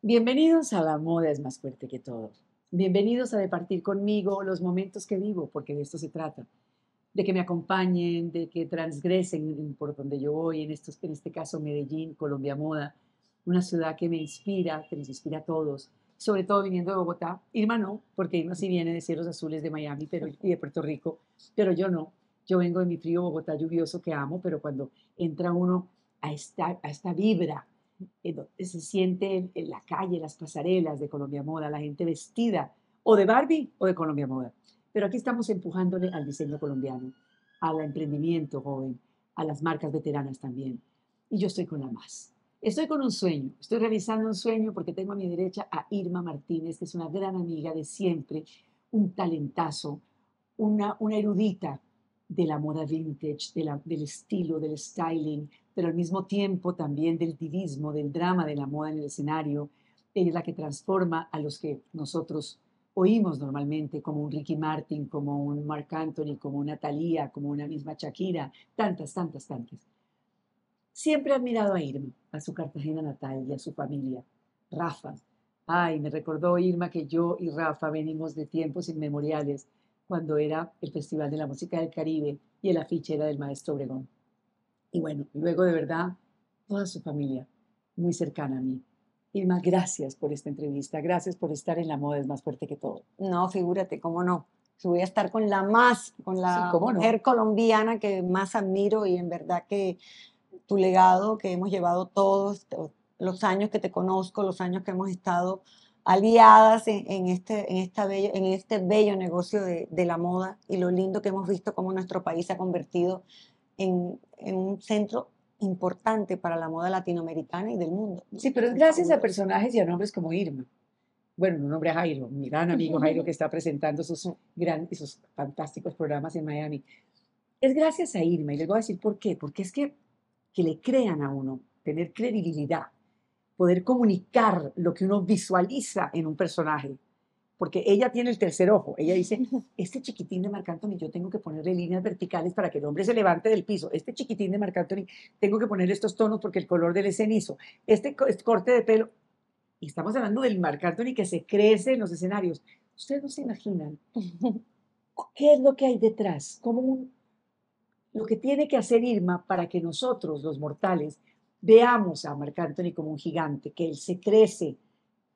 Bienvenidos a La Moda es más fuerte que todo. Bienvenidos a departir conmigo los momentos que vivo, porque de esto se trata. De que me acompañen, de que transgresen por donde yo voy, en, estos, en este caso Medellín, Colombia Moda, una ciudad que me inspira, que nos inspira a todos, sobre todo viniendo de Bogotá. Irma no, porque Irma sí viene de Cielos Azules de Miami pero, y de Puerto Rico, pero yo no. Yo vengo de mi frío Bogotá lluvioso que amo, pero cuando entra uno a esta, a esta vibra, se siente en, la calle, las pasarelas de Colombia Moda, la gente vestida o de Barbie o de Colombia Moda. Pero aquí estamos empujándole al diseño colombiano, al emprendimiento joven, a las marcas veteranas también. Y yo estoy con la más. Estoy con un sueño, estoy realizando un sueño porque tengo a mi derecha a Irma Martínez, que es una gran amiga de siempre, un talentazo, una, una erudita de la moda vintage, del estilo, del styling, pero al mismo tiempo también del divismo, del drama de la moda en el escenario. Ella es la que transforma a los que nosotros oímos normalmente, como un Ricky Martin, como un Mark Anthony, como una Thalía, como una misma Shakira, tantas, tantas, tantas. Siempre he admirado a Irma, a su Cartagena natal y a su familia. Rafa. Ay, me recordó Irma que yo y Rafa venimos de tiempos inmemoriales cuando era el Festival de la Música del Caribe y el afiche era del maestro Obregón. Y bueno, luego de verdad, toda su familia muy cercana a mí. Irma, gracias por esta entrevista, gracias por estar en La Moda es más fuerte que todo. No, figúrate, cómo no. voy a estar con la más, con la mujer colombiana que más admiro y en verdad que tu legado que hemos llevado todos, los años que te conozco, los años que hemos estado aliadas en, este, en, esta bello, en este bello negocio de, la moda y lo lindo que hemos visto cómo nuestro país se ha convertido en, un centro importante para la moda latinoamericana y del mundo. Sí, pero es gracias a personajes y a nombres como Irma. Bueno, un nombre a Jairo, mi gran amigo Jairo que está presentando sus, grandes, sus fantásticos programas en Miami. Es gracias a Irma y les voy a decir por qué. Porque es que, que le crean a uno, tener credibilidad, poder comunicar lo que uno visualiza en un personaje. Porque ella tiene el tercer ojo. Ella dice, este chiquitín de Marc Anthony, yo tengo que ponerle líneas verticales para que el hombre se levante del piso. Este chiquitín de Marc Anthony, tengo que ponerle estos tonos porque el color del es cenizo. Este, este, corte de pelo. Y estamos hablando del Marc Anthony que se crece en los escenarios. Ustedes no se imaginan qué es lo que hay detrás, como lo que tiene que hacer Irma para que nosotros, los mortales, veamos a Marc Anthony como un gigante, que él se crece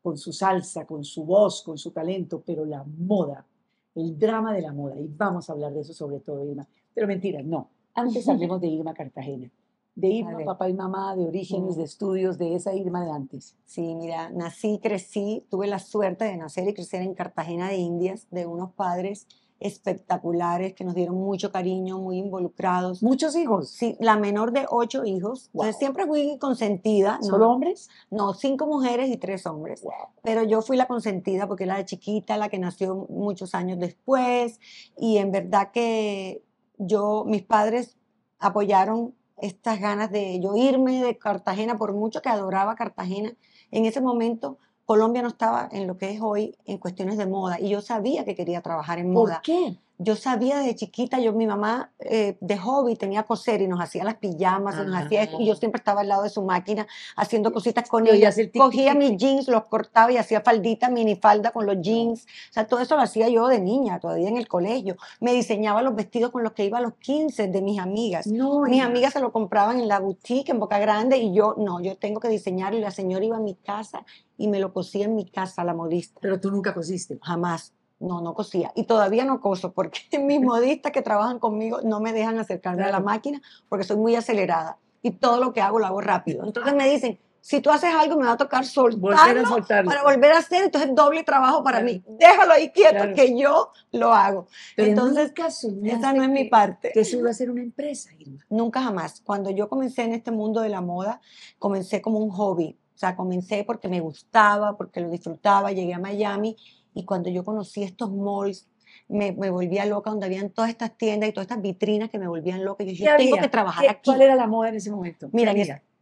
con su salsa, con su voz, con su talento, pero la moda, el drama de la moda, y vamos a hablar de eso sobre todo, Irma. Pero mentira, no. Antes hablemos de Irma Cartagena. De Irma, papá y mamá, de orígenes, de estudios, de esa Irma de antes. Sí, mira, nací, crecí, tuve la suerte de nacer y crecer en Cartagena de Indias, de unos padres espectaculares que nos dieron mucho cariño, muy involucrados. ¿Muchos hijos? Sí, la menor de ocho hijos. Entonces siempre fui consentida. ¿Solo hombres? No, cinco mujeres y tres hombres. Pero yo fui la consentida porque la de chiquita, la que nació muchos años después. Y en verdad que yo, mis padres apoyaron estas ganas de yo irme de Cartagena, por mucho que adoraba Cartagena. En ese momento Colombia no estaba en lo que es hoy en cuestiones de moda y yo sabía que quería trabajar en moda. ¿Por qué? Yo sabía desde chiquita, yo mi mamá eh, de hobby tenía coser y nos hacía las pijamas y nos hacía y yo siempre estaba al lado de su máquina haciendo cositas con ella. Cogía mis jeans, los cortaba y hacía faldita, minifalda con los jeans. O sea, todo eso lo hacía yo de niña, todavía en el colegio. Me diseñaba los vestidos con los que iba a los 15 de mis amigas. mis amigas se lo compraban en la boutique en Boca Grande y yo, no, yo tengo que diseñar y la señora iba a mi casa y me lo cosía en mi casa, la modista. Pero tú nunca cosiste. Jamás. No, no cosía. Y todavía no coso porque mis modistas que trabajan conmigo no me dejan acercarme a la máquina porque soy muy acelerada. Y todo lo que hago lo hago rápido. Entonces me dicen, si tú haces algo me va a tocar soltarlo, para volver a hacer, entonces doble trabajo para mí. Déjalo ahí quieto que yo lo hago. entonces, esa no es mi parte. Que eso iba a ser una empresa, Nunca jamás. Cuando yo comencé en este mundo de la moda, comencé como un hobby o sea, comencé porque me gustaba, porque lo disfrutaba, llegué a Miami y cuando yo conocí estos malls, me, me, volvía loca, donde habían todas estas tiendas y todas estas vitrinas que me volvían loca. Yo, yo tengo que trabajar aquí. ¿Cuál era la moda en ese momento? Mira,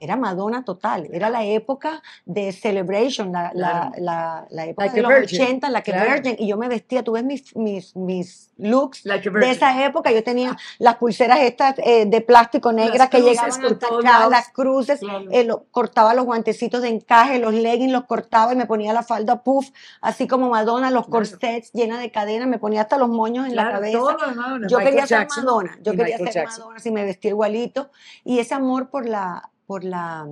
era Madonna total, era la época de Celebration, la, la, la, época de los 80, la que Virgin, y yo me vestía, tú ves mis, mis, mis looks de esa época, yo tenía las pulseras estas eh, de plástico negras que llegaban hasta acá, las cruces, eh, cortaba los guantecitos de encaje, los leggings los cortaba y me ponía la falda puff, así como Madonna, los corsets llenas de cadenas, me ponía hasta los moños en la cabeza. yo quería ser Madonna, yo quería ser Madonna, si me vestía igualito, y ese amor por la por la,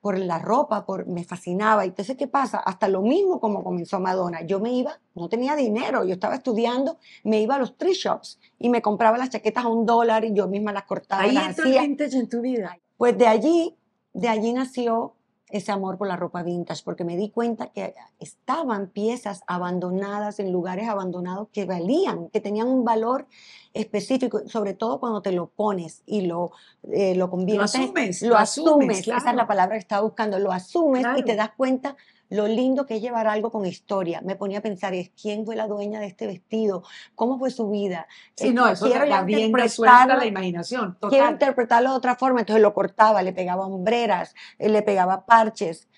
por la ropa, por, me fascinaba. Y entonces, ¿qué pasa? Hasta lo mismo como comenzó Madonna. Yo me iba, no tenía dinero, yo estaba estudiando, me iba a los thrift shops y me compraba las chaquetas a un dólar y yo misma las cortaba. Ahí las entró el vintage en tu vida. Pues de allí, de allí nació ese amor por la ropa vintage, porque me di cuenta que estaban piezas abandonadas en lugares abandonados que valían, que tenían un valor específico, sobre todo cuando te lo pones y lo, eh, lo conviertes. Lo asumes. Lo, asumes, esa es la palabra que estaba buscando, lo asumes y te das cuenta lo lindo que es llevar algo con historia. Me ponía a pensar, ¿quién fue la dueña de este vestido? ¿Cómo fue su vida? Sí, eh, no, eso quiero la imaginación. Quiero interpretarlo de otra forma, entonces lo cortaba, le pegaba hombreras, eh, le pegaba parches,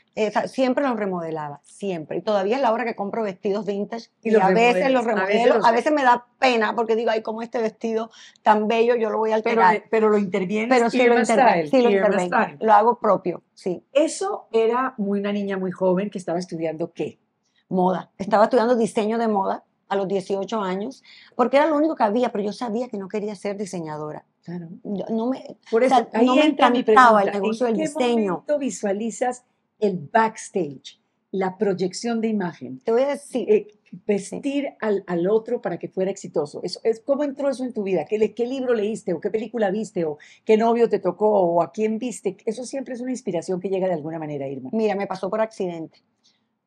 siempre los remodelaba, siempre. Y todavía es la hora que compro vestidos vintage y, a veces los remodelo. A veces, me da pena porque digo, ay, como este vestido tan bello, yo lo voy a alterar. Pero, pero lo intervienes. Pero sí lo, intervengo, sí lo intervengo. Lo hago propio, sí. Eso era muy una niña muy joven que estaba estudiando qué? Moda. Estaba estudiando diseño de moda a los 18 años, porque era lo único que había, pero yo sabía que no quería ser diseñadora. Claro. no me, Por eso, ahí no me encantaba el negocio del diseño. ¿En qué visualizas el backstage, la proyección de imagen. Te voy a decir. Eh, vestir al, al, otro para que fuera exitoso. Eso, es, ¿Cómo entró eso en tu vida? ¿Qué, ¿Qué libro leíste? ¿O qué película viste? ¿O qué novio te tocó? ¿O a quién viste? Eso siempre es una inspiración que llega de alguna manera, Irma. Mira, me pasó por accidente.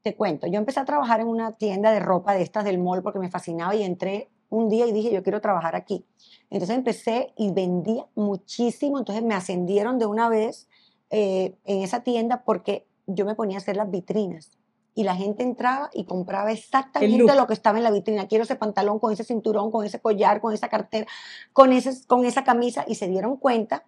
Te cuento, yo empecé a trabajar en una tienda de ropa de estas del mall porque me fascinaba y entré un día y dije, yo quiero trabajar aquí. Entonces empecé y vendía muchísimo, entonces me ascendieron de una vez eh, en esa tienda porque yo me ponía a hacer las vitrinas y la gente entraba y compraba exactamente lo que estaba en la vitrina. Quiero ese pantalón con ese cinturón, con ese collar, con esa cartera, con, ese, con esa camisa y se dieron cuenta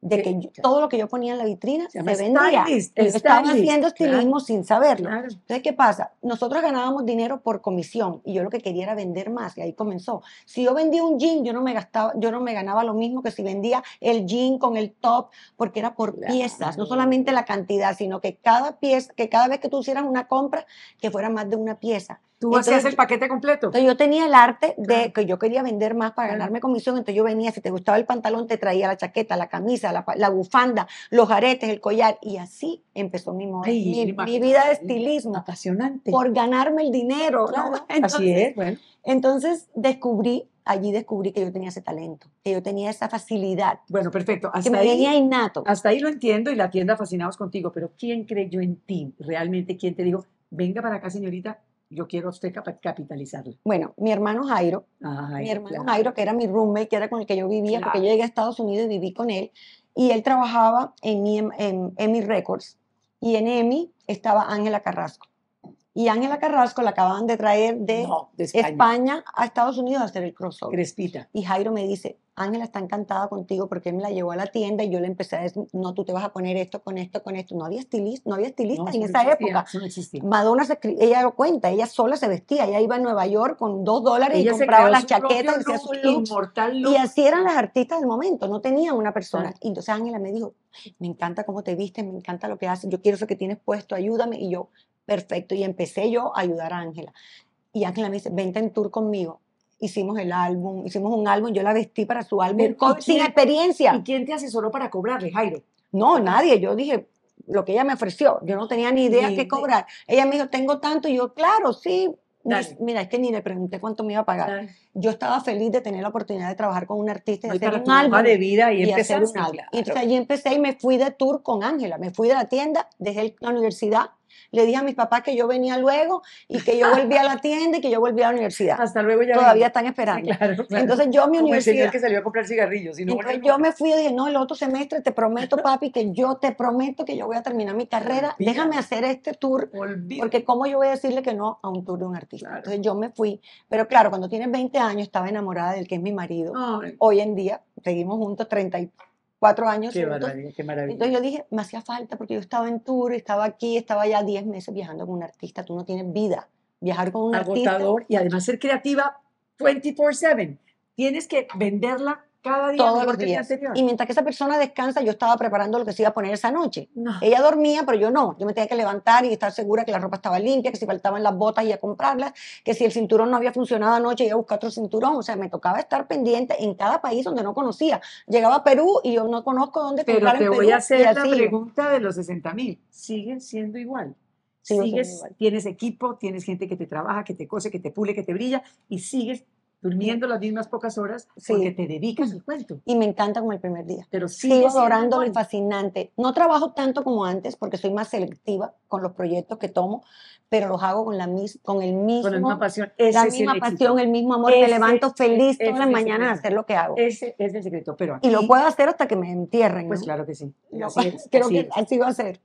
de que todo lo que yo ponía en la vitrina se, vendía. Estaba haciendo estilismo sin saberlo. Entonces, ¿qué pasa? Nosotros ganábamos dinero por comisión y yo lo que quería era vender más y ahí comenzó. Si yo vendía un jean, yo no me gastaba, yo no me ganaba lo mismo que si vendía el jean con el top, porque era por piezas, no solamente la cantidad, sino que cada pieza, que cada vez que tú hicieras una compra, que fuera más de una pieza. Tú hacías el paquete completo. Entonces yo tenía el arte de que yo quería vender más para ganarme comisión, entonces yo venía, si te gustaba el pantalón, te traía la chaqueta, la camisa, la, bufanda, los aretes, el collar, y así empezó mi, mi, vida de estilismo. Apasionante. Por ganarme el dinero. así es, bueno. Entonces descubrí, allí descubrí que yo tenía ese talento, que yo tenía esa facilidad. Bueno, perfecto. Hasta que me venía innato. Hasta ahí lo entiendo y la tienda fascinados contigo, pero ¿quién creyó en ti? Realmente, ¿quién te dijo, venga para acá, señorita, yo quiero usted capitalizarlo. Bueno, mi hermano Jairo, mi hermano Jairo, que era mi roommate, que era con el que yo vivía, porque yo llegué a Estados Unidos y viví con él, y él trabajaba en, en, en EMI Records, y en EMI estaba Ángela Carrasco. Y Ángela Carrasco la acababan de traer de, España. a Estados Unidos a hacer el crossover. Crespita. Y Jairo me dice, Ángela está encantada contigo porque él me la llevó a la tienda y yo le empecé a decir, no, tú te vas a poner esto con esto, con esto. No había estilista, no había estilistas en esa época. Madonna, se, ella lo cuenta, ella sola se vestía, ella iba a Nueva York con dos dólares y compraba las chaquetas y así eran las artistas del momento, no tenían una persona. Y entonces Ángela me dijo, me encanta cómo te vistes, me encanta lo que haces, yo quiero eso que tienes puesto, ayúdame. Y yo, perfecto. Y empecé yo a ayudar a Ángela. Y Ángela me dice, vente en tour conmigo. Hicimos el álbum, hicimos un álbum, yo la vestí para su álbum sin experiencia. ¿Y quién te asesoró para cobrarle, Jairo? No, nadie. Yo dije, lo que ella me ofreció, yo no tenía ni idea qué cobrar. Ella me dijo, tengo tanto, y yo, claro, sí. Mira, es que ni le pregunté cuánto me iba a pagar. Yo estaba feliz de tener la oportunidad de trabajar con un artista y hacer un álbum. de vida y, hacer un álbum. Y entonces allí empecé y me fui de tour con Ángela. Me fui de la tienda, dejé la universidad le dije a mis papás que yo venía luego y que yo volvía a la tienda y que yo volvía a la universidad. Hasta luego ya. Todavía están esperando. Entonces yo mi universidad. El que salió a comprar cigarrillos. entonces yo me fui y dije, no, el otro semestre te prometo, papi, que yo te prometo que yo voy a terminar mi carrera. Déjame hacer este tour. Porque cómo yo voy a decirle que no a un tour de un artista. Entonces yo me fui. Pero claro, cuando tienes 20 años estaba enamorada del que es mi marido. Hoy en día seguimos juntos 30 cuatro años. Qué maravilla, qué maravilla. Entonces yo dije, me hacía falta porque yo estaba en tour, estaba aquí, estaba ya 10 meses viajando con un artista, tú no tienes vida. Viajar con un Agotador y además ser creativa 24/7. Tienes que venderla cada día todos los días. Y mientras que esa persona descansa, yo estaba preparando lo que se iba a poner esa noche. Ella dormía, pero yo no. Yo me tenía que levantar y estar segura que la ropa estaba limpia, que si faltaban las botas y a comprarlas, que si el cinturón no había funcionado anoche, iba a buscar otro cinturón. O sea, me tocaba estar pendiente en cada país donde no conocía. Llegaba a Perú y yo no conozco dónde pero comprar te voy a hacer la pregunta de los 60 mil. ¿Siguen siendo igual? sigues, tienes equipo, tienes gente que te trabaja, que te cose, que te pule, que te brilla y sigues durmiendo las mismas pocas horas porque te dedicas al cuento. Y me encanta como el primer día. Pero sigo adorando y fascinante. No trabajo tanto como antes porque soy más selectiva con los proyectos que tomo, pero los hago con la con el mismo con la misma pasión, la misma pasión, el mismo amor. me levanto feliz todas las mañanas a hacer lo que hago. Ese es el secreto. Pero y lo puedo hacer hasta que me entierren. Pues claro que sí. Creo que así va a ser.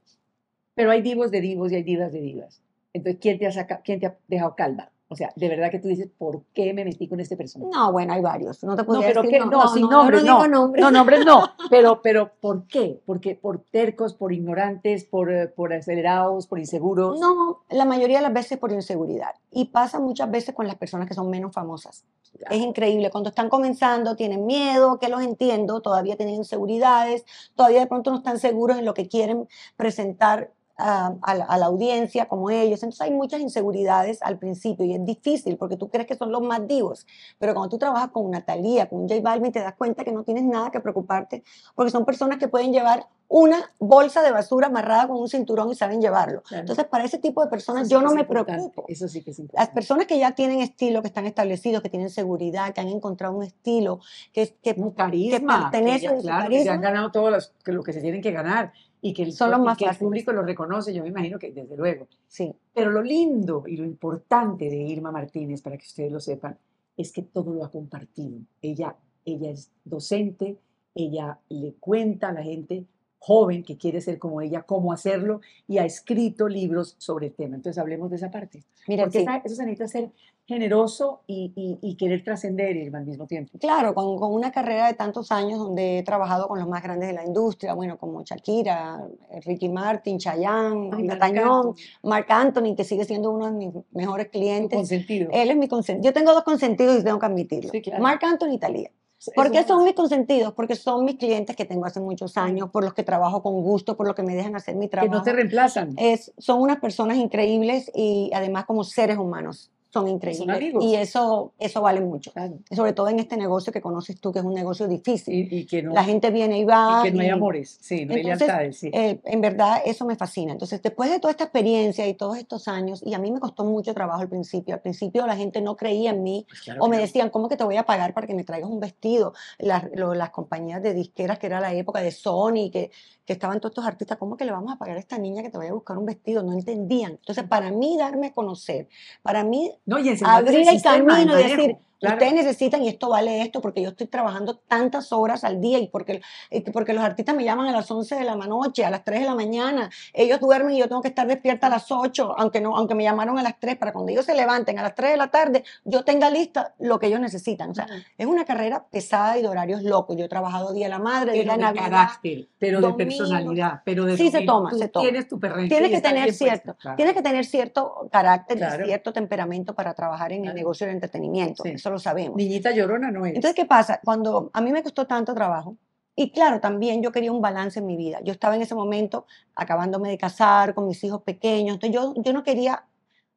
Pero hay divos de divos y hay divas de divas. Entonces, ¿quién te ha, quién te ha dejado calva? O sea, de verdad que tú dices, ¿por qué me metí con este personaje? No, bueno, hay varios. No te puedo decir. Que, no, no, sin nombres, no. No, nombres no. Pero, pero, ¿por qué? Porque por tercos, por ignorantes, por, eh, por acelerados, por inseguros. No, la mayoría de las veces por inseguridad. Y pasa muchas veces con las personas que son menos famosas. Es increíble. Cuando están comenzando, tienen miedo, que los entiendo, todavía tienen inseguridades, todavía de pronto no están seguros en lo que quieren presentar a, la, audiencia como ellos. Entonces hay muchas inseguridades al principio y es difícil porque tú crees que son los más divos. Pero cuando tú trabajas con una Thalía, con un J Balvin, te das cuenta que no tienes nada que preocuparte porque son personas que pueden llevar una bolsa de basura amarrada con un cinturón y saben llevarlo. Entonces, para ese tipo de personas yo no me preocupo. Eso sí que es Las personas que ya tienen estilo, que están establecidos, que tienen seguridad, que han encontrado un estilo, que, que, un carisma, que pertenece claro, que se han ganado todo lo que se tienen que ganar y que el, Son los más que el público lo reconoce, yo me imagino que desde luego. Sí. Pero lo lindo y lo importante de Irma Martínez, para que ustedes lo sepan, es que todo lo ha compartido. Ella, ella es docente, ella le cuenta a la gente joven que quiere ser como ella, cómo hacerlo, y ha escrito libros sobre el tema. Entonces hablemos de esa parte. Mira, Porque eso se necesita ser generoso y, querer trascender al mismo tiempo. Claro, con, con, una carrera de tantos años donde he trabajado con los más grandes de la industria, bueno, como Shakira, Ricky Martin, Chayanne, Tañón, Marc Anthony, que sigue siendo uno de mis mejores clientes. Consentido. Él es mi consentido. Yo tengo dos consentidos y tengo que admitirlo. Marc Anthony y Talía. ¿Por qué son mis consentidos? Porque son mis clientes que tengo hace muchos años, por los que trabajo con gusto, por los que me dejan hacer mi trabajo. Que no te reemplazan. Es, son unas personas increíbles y además como seres humanos son increíbles. y eso, eso vale mucho. Sobre todo en este negocio que conoces tú, que es un negocio difícil. Y, que La gente viene y va. Y que no hay amores, sí, no hay lealtades. Sí. Eh, en verdad, eso me fascina. Entonces, después de toda esta experiencia y todos estos años, y a mí me costó mucho trabajo al principio. Al principio la gente no creía en mí pues o me decían, ¿cómo que te voy a pagar para que me traigas un vestido? Las, las compañías de disqueras, que era la época de Sony, que, que estaban todos estos artistas, ¿cómo que le vamos a pagar a esta niña que te vaya a buscar un vestido? No entendían. Entonces, para mí, darme a conocer, para mí, no, y abrir el camino y decir, ustedes necesitan y esto vale esto porque yo estoy trabajando tantas horas al día y porque, porque los artistas me llaman a las 11 de la noche, a las 3 de la mañana, ellos duermen y yo tengo que estar despierta a las 8, aunque, no, aunque me llamaron a las 3, para cuando ellos se levanten a las 3 de la tarde, yo tenga lista lo que ellos necesitan. O sea, es una carrera pesada y de horarios locos. Yo he trabajado Día de la Madre, Día de Navidad. carácter, pero de personalidad, pero de Sí, se toma, se toma. Tienes tu Tienes que tener cierto, tienes que tener cierto carácter y cierto temperamento para trabajar en el negocio del entretenimiento. Eso lo sabemos. Niñita llorona no es. Entonces, ¿qué pasa? Cuando a mí me costó tanto trabajo, y claro, también yo quería un balance en mi vida. Yo estaba en ese momento acabándome de casar con mis hijos pequeños, entonces yo, yo no quería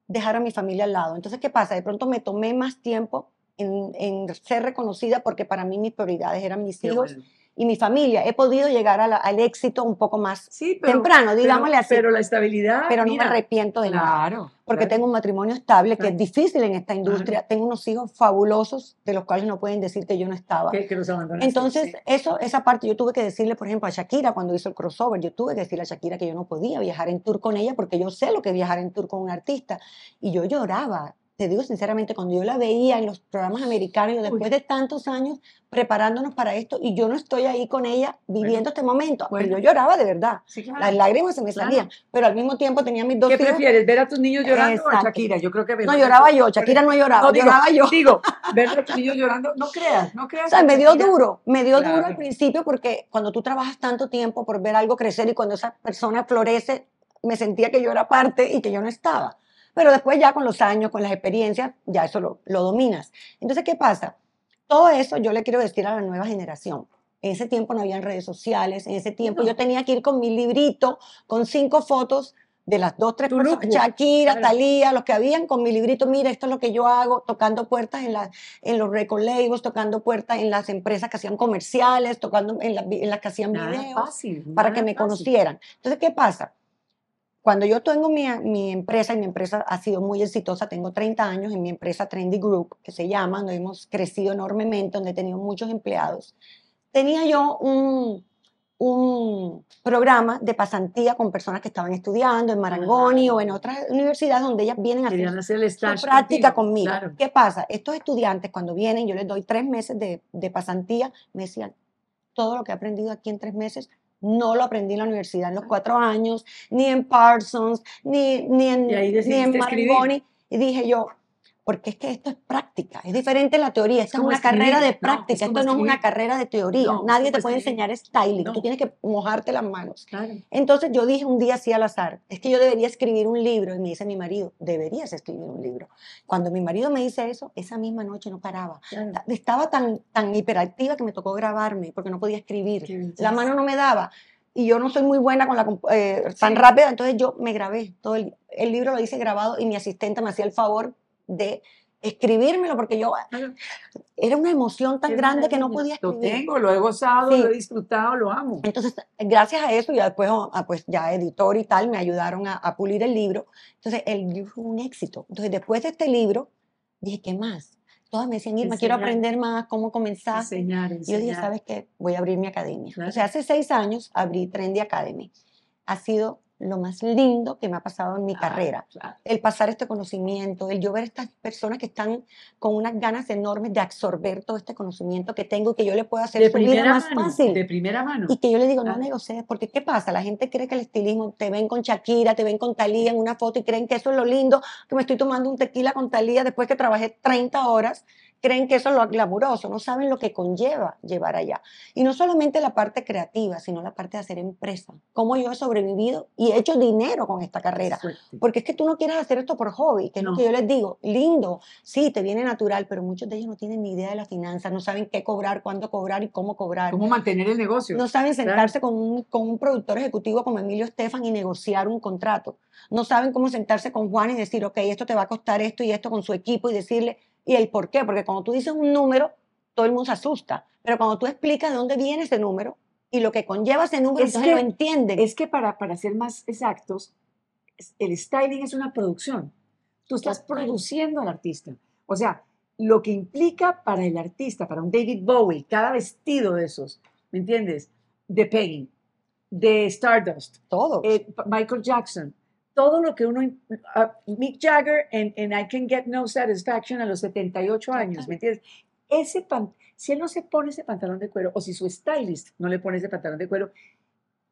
dejar a mi familia al lado. Entonces, ¿qué pasa? De pronto me tomé más tiempo en, en ser reconocida porque para mí mis prioridades eran mis hijos y mi familia. He podido llegar al éxito un poco más temprano, digámosle así. Pero la estabilidad. Pero no me arrepiento de nada. Porque tengo un matrimonio estable, que es difícil en esta industria. Tengo unos hijos fabulosos, de los cuales no pueden decir que yo no estaba. Que, los Entonces, eso, esa parte yo tuve que decirle, por ejemplo, a Shakira cuando hizo el crossover, yo tuve que decirle a Shakira que yo no podía viajar en tour con ella porque yo sé lo que es viajar en tour con un artista. Y yo lloraba te digo sinceramente, cuando yo la veía en los programas americanos, después de tantos años preparándonos para esto, y yo no estoy ahí con ella viviendo este momento, pues yo lloraba de verdad. Las lágrimas se me salían, pero al mismo tiempo tenía mis dos ¿Qué prefieres, ver a tus niños llorando o a Shakira? Yo creo que... No, lloraba yo, Shakira no lloraba, lloraba yo. Digo, ver a tus niños llorando, no creas, no creas. O sea, me dio duro, me dio duro al principio porque cuando tú trabajas tanto tiempo por ver algo crecer y cuando esa persona florece, me sentía que yo era parte y que yo no estaba. Pero después ya con los años, con las experiencias, ya eso lo, lo dominas. Entonces, ¿qué pasa? Todo eso yo le quiero decir a la nueva generación. En ese tiempo no había redes sociales, en ese tiempo yo tenía que ir con mi librito, con cinco fotos de las dos, tres personas, Shakira, Talía, los que habían con mi librito, mira, esto es lo que yo hago, tocando puertas en, la, en los record labels, tocando puertas en las empresas que hacían comerciales, tocando en, en las que hacían videos, para que me conocieran. Entonces, ¿qué pasa? Cuando yo tengo mi, mi, empresa, y mi empresa ha sido muy exitosa, tengo 30 años en mi empresa Trendy Group, que se llama, donde hemos crecido enormemente, donde he tenido muchos empleados, tenía yo un, un programa de pasantía con personas que estaban estudiando en Marangoni o en otras universidades donde ellas vienen a hacer, su práctica conmigo. ¿Qué pasa? Estos estudiantes cuando vienen, yo les doy tres meses de, de pasantía, me decían, todo lo que he aprendido aquí en tres meses no lo aprendí en la universidad en los cuatro años, ni en Parsons, ni, ni en, ni en Marangoni. Y dije yo, porque es que esto es práctica, es diferente la teoría, esta es, una carrera de práctica, esto no es una carrera de teoría, nadie te puede enseñar styling, tú tienes que mojarte las manos. Entonces yo dije un día así al azar, es que yo debería escribir un libro, y me dice mi marido, deberías escribir un libro. Cuando mi marido me dice eso, esa misma noche no paraba, estaba tan, tan hiperactiva que me tocó grabarme, porque no podía escribir, la mano no me daba, y yo no soy muy buena con la eh, tan rápida, entonces yo me grabé todo el, el libro lo hice grabado y mi asistente me hacía el favor de escribírmelo porque yo era una emoción tan grande que no podía escribir. Lo tengo, lo he gozado, lo he disfrutado, lo amo. Entonces, gracias a eso, y después, ah, pues ya editor y tal, me ayudaron a, a pulir el libro. Entonces, el libro fue un éxito. Entonces, después de este libro, dije, ¿qué más? Todas me decían, Irma, quiero aprender más, cómo comenzar. Enseñar, Y yo dije, ¿sabes qué? Voy a abrir mi academia. O sea, hace seis años abrí Trendy Academy. Ha sido lo más lindo que me ha pasado en mi carrera. El pasar este conocimiento, el yo ver estas personas que están con unas ganas enormes de absorber todo este conocimiento que tengo y que yo le puedo hacer de su vida más fácil. De primera mano. Y que yo le digo, no ah. negocies, porque ¿qué pasa? La gente cree que el estilismo, te ven con Shakira, te ven con Talía en una foto y creen que eso es lo lindo, que me estoy tomando un tequila con Talía después que trabajé 30 horas creen que eso es lo glamuroso, no saben lo que conlleva llevar allá. Y no solamente la parte creativa, sino la parte de hacer empresa. Cómo yo he sobrevivido y he hecho dinero con esta carrera. Porque es que tú no quieres hacer esto por hobby, que es lo que yo les digo, lindo, sí, te viene natural, pero muchos de ellos no tienen ni idea de las finanzas, no saben qué cobrar, cuándo cobrar y cómo cobrar. Cómo mantener el negocio. No saben sentarse con, un, con un productor ejecutivo como Emilio Estefan y negociar un contrato. No saben cómo sentarse con Juan y decir, ok, esto te va a costar esto y esto con su equipo y decirle, y el por qué, porque cuando tú dices un número, todo el mundo se asusta, pero cuando tú explicas de dónde viene ese número y lo que conlleva ese número, entonces lo entienden. Es que para, para ser más exactos, el styling es una producción. Tú estás produciendo al artista. O sea, lo que implica para el artista, para un David Bowie, cada vestido de esos, ¿me entiendes? De Peggy, de Stardust, todo. Eh, Michael Jackson, todo lo que uno, uh, Mick Jagger en, I Can Get No Satisfaction a los 78 años, ¿me entiendes? Ese pan, si él no se pone ese pantalón de cuero, o si su stylist no le pone ese pantalón de cuero,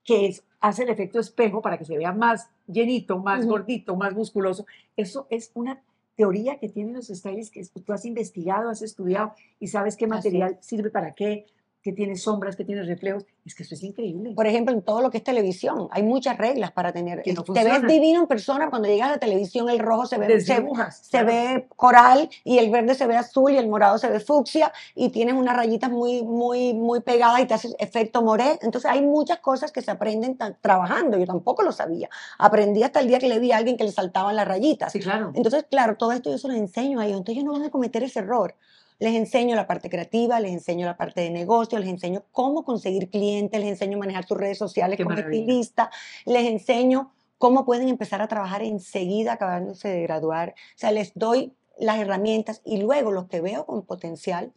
que es, hace el efecto espejo para que se vea más llenito, más gordito, más musculoso, eso es una teoría que tienen los stylists que tú has investigado, has estudiado y sabes qué material sirve para qué, que tiene sombras, que tiene reflejos. Es que eso es increíble. Por ejemplo, en todo lo que es televisión, hay muchas reglas para tener. te ves divino en persona cuando llegas a la televisión, el rojo se ve, se, se ve coral y el verde se ve azul y el morado se ve fucsia y tienes unas rayitas muy, muy, muy pegadas y te haces efecto moré. Entonces hay muchas cosas que se aprenden trabajando. Yo tampoco lo sabía. Aprendí hasta el día que le vi a alguien que le saltaban las rayitas. Sí, claro. Entonces, claro, todo esto yo se lo enseño a ellos. Entonces ellos no van a cometer ese error. Les enseño la parte creativa, les enseño la parte de negocio, les enseño cómo conseguir clientes, les enseño a manejar sus redes sociales como estilista, les enseño cómo pueden empezar a trabajar enseguida acabándose de graduar. O sea, les doy las herramientas y luego los que veo con potencial,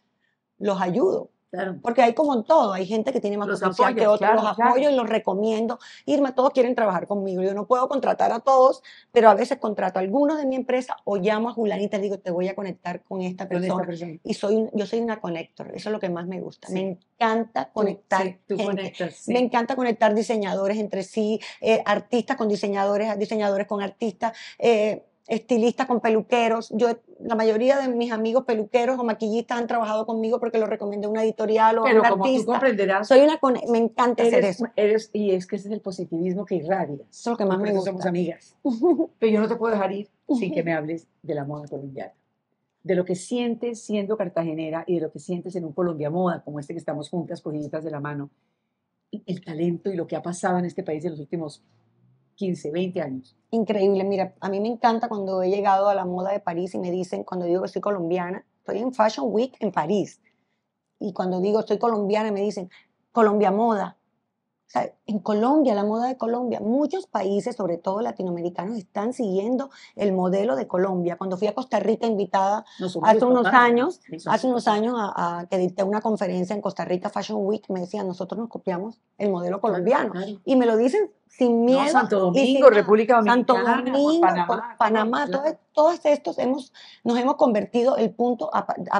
los ayudo Porque hay como en todo, hay gente que tiene más potencial que otros, los apoyo y los recomiendo. Irma, todos quieren trabajar conmigo. Yo no puedo contratar a todos, pero a veces contrato a algunos de mi empresa o llamo a Julanita y digo, te voy a conectar con esta persona. Y soy yo soy una conector, eso es lo que más me gusta. Me encanta conectar. me encanta conectar diseñadores entre sí, eh, artistas con diseñadores, diseñadores con artistas. Eh, estilistas con peluqueros. Yo, la mayoría de mis amigos peluqueros o maquillistas han trabajado conmigo porque los recomendé una editorial o Pero un como artista. Tú comprenderás, Soy una me encanta hacer eso. Eres, y es que ese es el positivismo que irradia. Eso es lo que más me gusta. Somos amigas. Pero yo no te puedo dejar ir sin que me hables de la moda colombiana. De lo que sientes siendo cartagenera y de lo que sientes en un Colombia Moda, como este que estamos juntas, cogiditas de la mano. El talento y lo que ha pasado en este país en los últimos 15, 20 años. Increíble, mira, a mí me encanta cuando he llegado a la moda de París y me dicen, cuando digo que soy colombiana, estoy en Fashion Week en París. Y cuando digo soy colombiana, me dicen, Colombia Moda. O sea, en Colombia, la moda de Colombia, muchos países, sobre todo latinoamericanos, están siguiendo el modelo de Colombia. Cuando fui a Costa Rica invitada hace unos años, hace unos años a, que dicté una conferencia en Costa Rica Fashion Week, me decían, nosotros nos copiamos el modelo colombiano. Y me lo dicen sin miedo. Santo Domingo, República Dominicana, Santo Domingo, Panamá, todos, estos hemos, nos hemos convertido el punto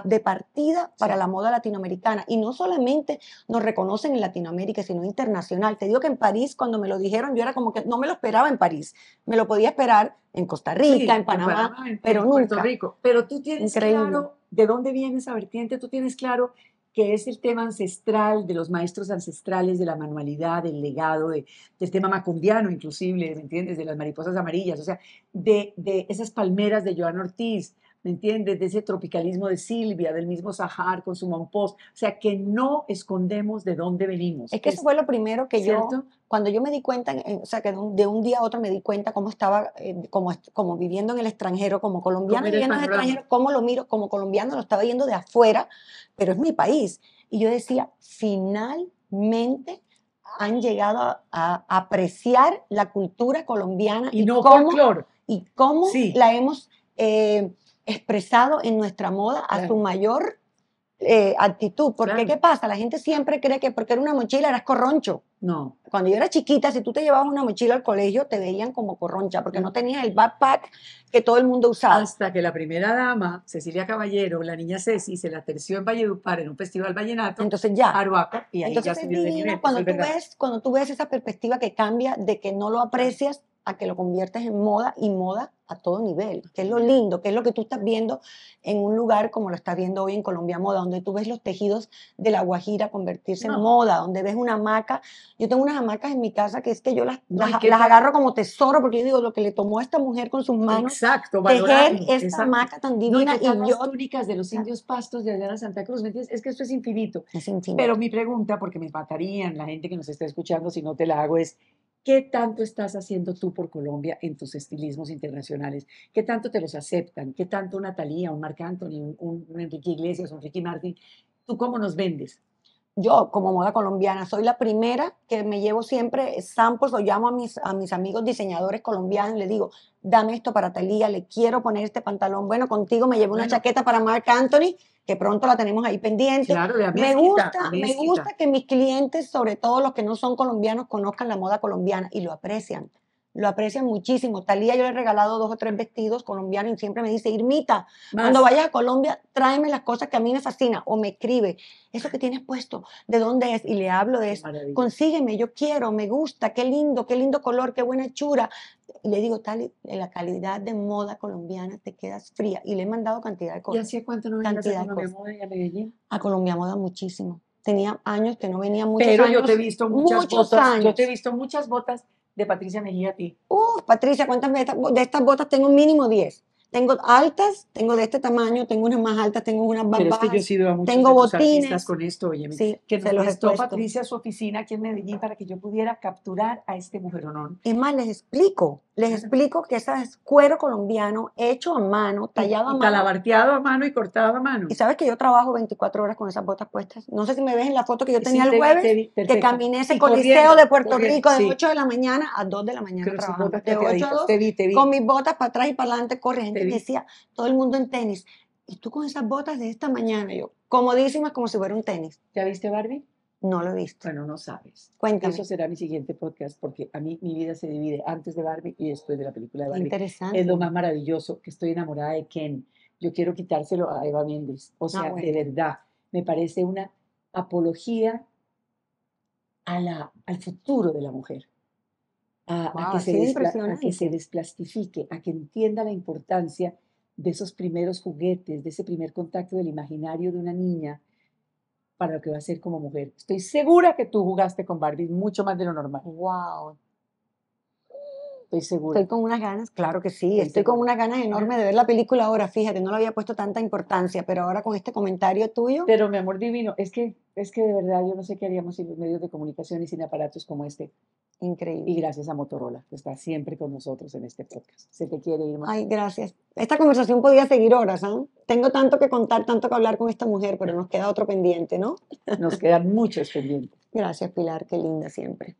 de partida para la moda latinoamericana. Y no solamente nos reconocen en Latinoamérica, sino internacional. Te digo que en París, cuando me lo dijeron, yo era como que no me lo esperaba en París. Me lo podía esperar en Costa Rica, en Panamá, pero en Puerto Rico. Pero tú tienes claro de dónde viene esa vertiente, tú tienes claro que es el tema ancestral de los maestros ancestrales de la manualidad, del legado, de, del tema macumbiano inclusive, ¿me entiendes? De las mariposas amarillas, o sea, de, de esas palmeras de Joan Ortiz, ¿me entiendes? De ese tropicalismo de Silvia, del mismo Sahar con su Monpost, o sea, que no escondemos de dónde venimos. Es que eso fue lo primero que yo, cuando yo me di cuenta, o sea, que de un, día a otro me di cuenta cómo estaba, eh, como, como viviendo en el extranjero, como colombiano viviendo en el extranjero, cómo lo miro, como colombiano lo estaba viendo de afuera, pero es mi país. Y yo decía, finalmente han llegado a, apreciar la cultura colombiana y, no cómo, y cómo la hemos eh, expresado en nuestra moda a su mayor eh, actitud. Porque ¿qué pasa? La gente siempre cree que porque era una mochila eras corroncho. No. Cuando yo era chiquita, si tú te llevabas una mochila al colegio, te veían como corroncha, porque no tenías el backpack que todo el mundo usaba. Hasta que la primera dama, Cecilia Caballero, la niña Ceci, se la terció en Valledupar en un festival vallenato. Entonces ya. Y ahí Entonces ya de nivel. Cuando tú, ves, cuando tú ves esa perspectiva que cambia de que no lo aprecias a que lo conviertes en moda y moda a todo nivel, que es lo lindo, que es lo que tú estás viendo en un lugar como lo estás viendo hoy en Colombia Moda, donde tú ves los tejidos de la guajira convertirse en moda, donde ves una hamaca. Yo tengo unas hamacas en mi casa que es que yo las, las, agarro como tesoro, porque yo digo, lo que le tomó a esta mujer con sus manos, Exacto, tejer esta hamaca tan divina. y, yo, las túnicas de los indios pastos de Adriana Santa Cruz, ¿me entiendes? Es que esto es infinito. Es infinito. Pero mi pregunta, porque me matarían la gente que nos está escuchando si no te la hago, es, ¿Qué tanto estás haciendo tú por Colombia en tus estilismos internacionales? ¿Qué tanto te los aceptan? ¿Qué tanto una Talía, un Marc Anthony, un, Enrique Iglesias, un Ricky Martin? ¿Tú cómo nos vendes? Yo, como moda colombiana, soy la primera que me llevo siempre samples o llamo a mis, a mis amigos diseñadores colombianos y les digo, dame esto para Talía, le quiero poner este pantalón. Bueno, contigo me llevo una chaqueta para Marc Anthony que pronto la tenemos ahí pendiente. me gusta, me gusta que mis clientes, sobre todo los que no son colombianos, conozcan la moda colombiana y lo aprecian lo aprecian muchísimo. Talía yo le he regalado dos o tres vestidos colombianos y siempre me dice, Irmita, cuando vayas a Colombia, tráeme las cosas que a mí me fascinan. O me escribe, eso que tienes puesto, ¿de dónde es? Y le hablo de eso. Consígueme, yo quiero, me gusta, qué lindo, qué lindo color, qué buena hechura. Y le digo, tal, la calidad de moda colombiana te quedas fría. Y le he mandado cantidad de cosas. ¿Y así cuánto no venías a Colombia Moda y a Medellín? A Colombia Moda muchísimo tenía años que no venía muchos Pero años, yo te he visto muchas botas. Yo te he visto muchas botas de Patricia Mejía a ti? Uf, Patricia, ¿cuántas de estas, de estas botas tengo? Mínimo 10. Tengo altas, tengo de este tamaño, tengo unas más altas, tengo unas más bajas. Es que yo a muchos tengo botines. con esto, oye, sí, que nos prestó Patricia a su oficina aquí en Medellín para que yo pudiera capturar a este mujeronón. Es más, les explico, les explico que ese es cuero colombiano hecho a mano, tallado a mano. Talabarteado a mano y cortado a mano. Y sabes que yo trabajo 24 horas con esas botas puestas. No sé si me ves en la foto que yo tenía el jueves, que caminé ese coliseo de Puerto Rico de 8 de la mañana a 2 de la mañana trabajando. De 8 a 2, con mis botas para atrás y para adelante corre. Decía, todo el mundo en tenis. Y tú con esas botas de esta mañana, yo, comodísimas como si fuera un tenis. ¿Ya viste Barbie? No lo he visto. Bueno, no sabes. Cuéntame. Eso será mi siguiente podcast porque a mí mi vida se divide antes de Barbie y después de la película de Barbie. Interesante. Es lo más maravilloso que estoy enamorada de Ken. Yo quiero quitárselo a Eva Méndez. O sea, bueno. de verdad, me parece una apología a la, al futuro de la mujer. A, a Wow, que se a que se desplastifique, a que entienda la importancia de esos primeros juguetes, de ese primer contacto del imaginario de una niña para lo que va a ser como mujer. Estoy segura que tú jugaste con Barbie mucho más de lo normal. Wow. Estoy segura. Estoy con unas ganas, claro que sí, Estoy estoy con unas ganas enormes de ver la película ahora, fíjate, no le había puesto tanta importancia, pero ahora con este comentario tuyo, Pero mi amor divino, es que, es que de verdad yo no sé qué haríamos sin los medios de comunicación y sin aparatos como este. Increíble. Y gracias a Motorola, que está siempre con nosotros en este podcast. Se te quiere ir más. Ay, gracias. Esta conversación podía seguir horas, ¿ah? Tengo tanto que contar, tanto que hablar con esta mujer, pero nos queda otro pendiente, ¿no? Nos quedan muchos pendientes. Gracias, Pilar, qué linda siempre.